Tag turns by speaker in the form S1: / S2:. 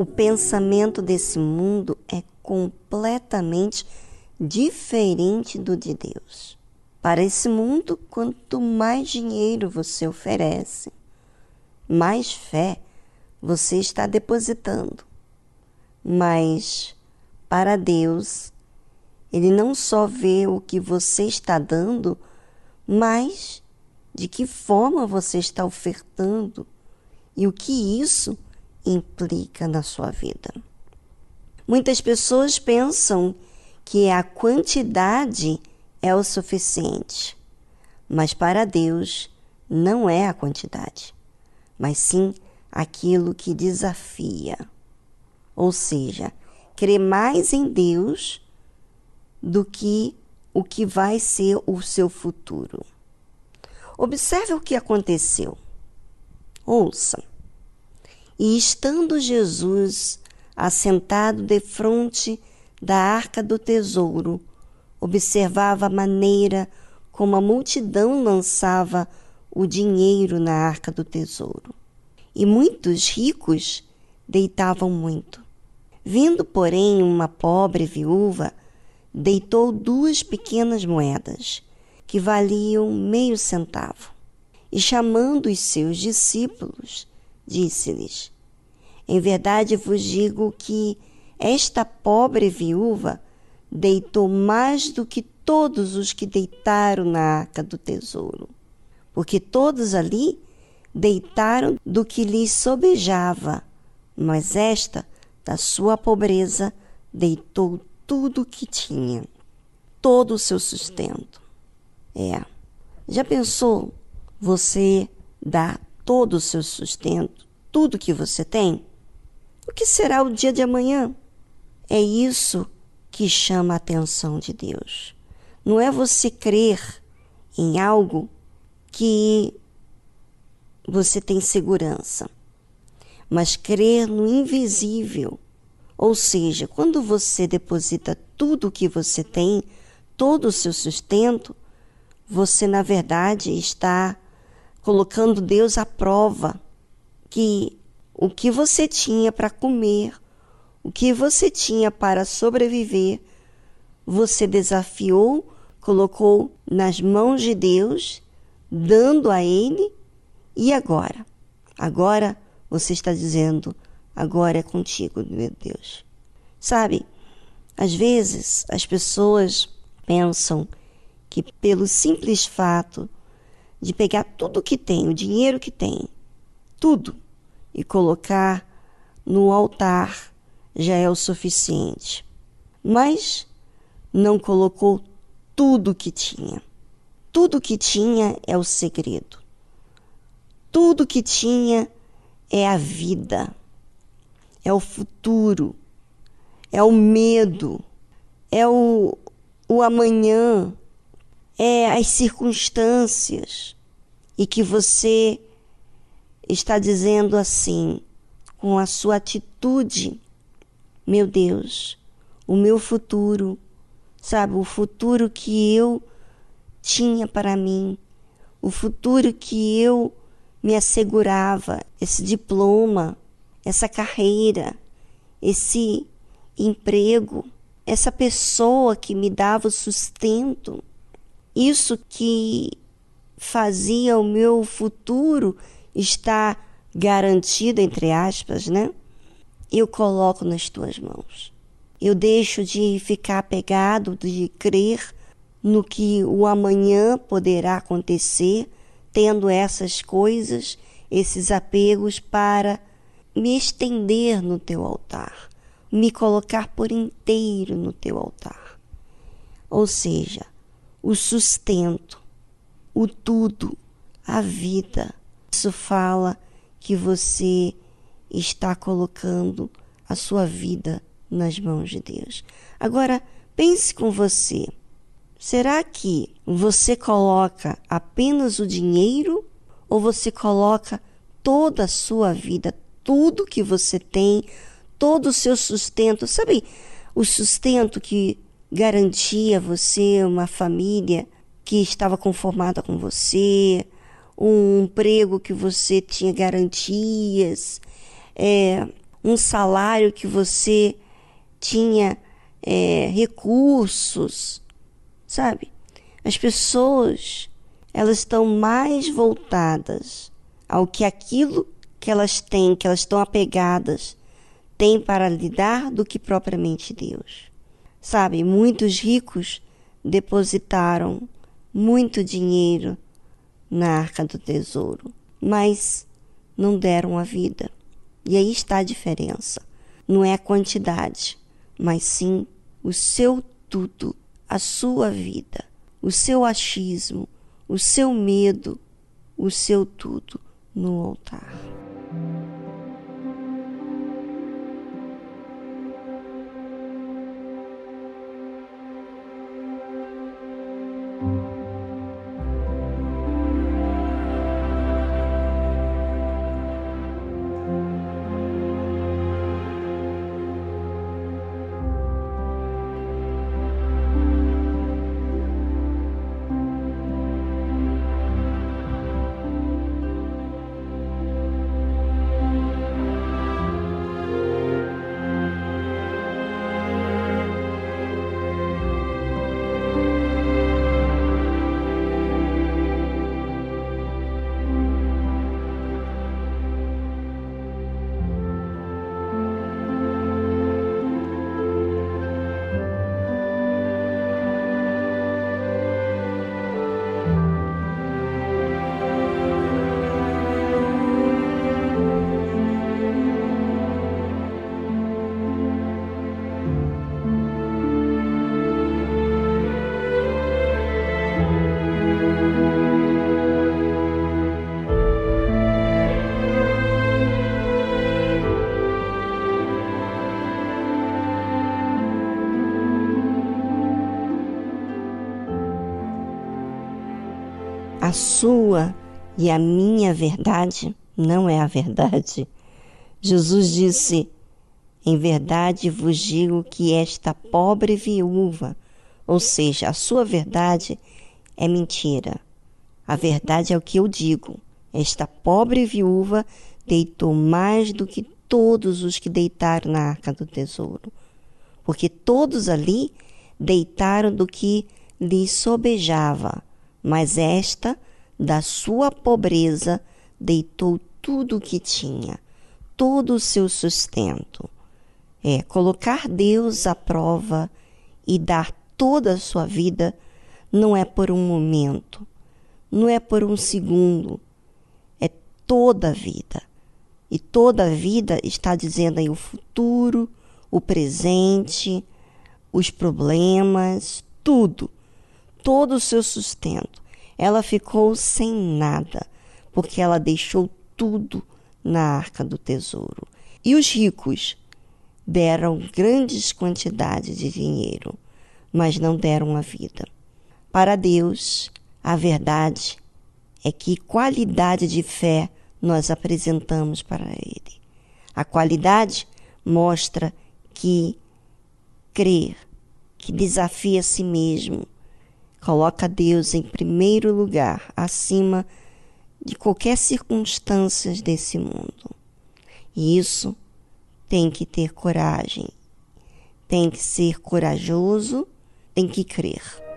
S1: o pensamento desse mundo é completamente diferente do de Deus. Para esse mundo, quanto mais dinheiro você oferece, mais fé você está depositando. Mas para Deus, Ele não só vê o que você está dando, mas de que forma você está ofertando e o que isso implica na sua vida. Muitas pessoas pensam que a quantidade é o suficiente. Mas para Deus não é a quantidade, mas sim aquilo que desafia. Ou seja, crer mais em Deus do que o que vai ser o seu futuro. Observe o que aconteceu. Ouça. E estando Jesus assentado defronte da arca do tesouro, observava a maneira como a multidão lançava o dinheiro na arca do tesouro. E muitos ricos deitavam muito. Vindo, porém, uma pobre viúva, deitou duas pequenas moedas, que valiam meio centavo. E chamando os seus discípulos, disse-lhes: Em verdade vos digo que esta pobre viúva deitou mais do que todos os que deitaram na arca do tesouro, porque todos ali deitaram do que lhes sobejava, mas esta, da sua pobreza, deitou tudo o que tinha, todo o seu sustento. É. Já pensou você dar todo o seu sustento, tudo que você tem? O que será o dia de amanhã? É isso que chama a atenção de Deus. Não é você crer em algo que você tem segurança, mas crer no invisível. Ou seja, quando você deposita tudo o que você tem, todo o seu sustento, você na verdade está colocando Deus à prova que o que você tinha para comer, o que você tinha para sobreviver, você desafiou, colocou nas mãos de Deus, dando a Ele, e agora? Agora você está dizendo: agora é contigo, meu Deus. Sabe, às vezes as pessoas pensam que pelo simples fato de pegar tudo que tem, o dinheiro que tem, tudo, e colocar no altar já é o suficiente. Mas não colocou tudo que tinha. Tudo que tinha é o segredo. Tudo que tinha é a vida, é o futuro, é o medo, é o, o amanhã, é as circunstâncias. E que você está dizendo assim, com a sua atitude meu Deus, o meu futuro, sabe, o futuro que eu tinha para mim, o futuro que eu me assegurava, esse diploma, essa carreira, esse emprego, essa pessoa que me dava o sustento, isso que fazia o meu futuro estar garantido, entre aspas, né? eu coloco nas tuas mãos. Eu deixo de ficar apegado, de crer no que o amanhã poderá acontecer, tendo essas coisas, esses apegos para me estender no teu altar, me colocar por inteiro no teu altar. Ou seja, o sustento, o tudo, a vida. Isso fala que você está colocando a sua vida nas mãos de Deus. Agora, pense com você. Será que você coloca apenas o dinheiro ou você coloca toda a sua vida, tudo que você tem, todo o seu sustento? Sabe o sustento que garantia você uma família que estava conformada com você, um emprego que você tinha garantias, é, um salário que você tinha é, recursos, sabe? As pessoas elas estão mais voltadas ao que aquilo que elas têm, que elas estão apegadas, têm para lidar do que propriamente Deus. Sabe, muitos ricos depositaram muito dinheiro na arca do tesouro, mas não deram a vida. E aí está a diferença. Não é a quantidade, mas sim o seu tudo, a sua vida, o seu achismo, o seu medo, o seu tudo no altar. A sua e a minha verdade não é a verdade. Jesus disse: Em verdade vos digo que esta pobre viúva, ou seja, a sua verdade é mentira. A verdade é o que eu digo. Esta pobre viúva deitou mais do que todos os que deitaram na arca do tesouro, porque todos ali deitaram do que lhes sobejava mas esta, da sua pobreza, deitou tudo o que tinha, todo o seu sustento. É colocar Deus à prova e dar toda a sua vida não é por um momento, não é por um segundo, é toda a vida. E toda a vida está dizendo aí o futuro, o presente, os problemas, tudo todo o seu sustento. Ela ficou sem nada, porque ela deixou tudo na arca do tesouro. E os ricos deram grandes quantidades de dinheiro, mas não deram a vida. Para Deus, a verdade é que qualidade de fé nós apresentamos para Ele. A qualidade mostra que crer, que desafia a si mesmo, Coloca Deus em primeiro lugar, acima de qualquer circunstância desse mundo. E isso tem que ter coragem, tem que ser corajoso, tem que crer.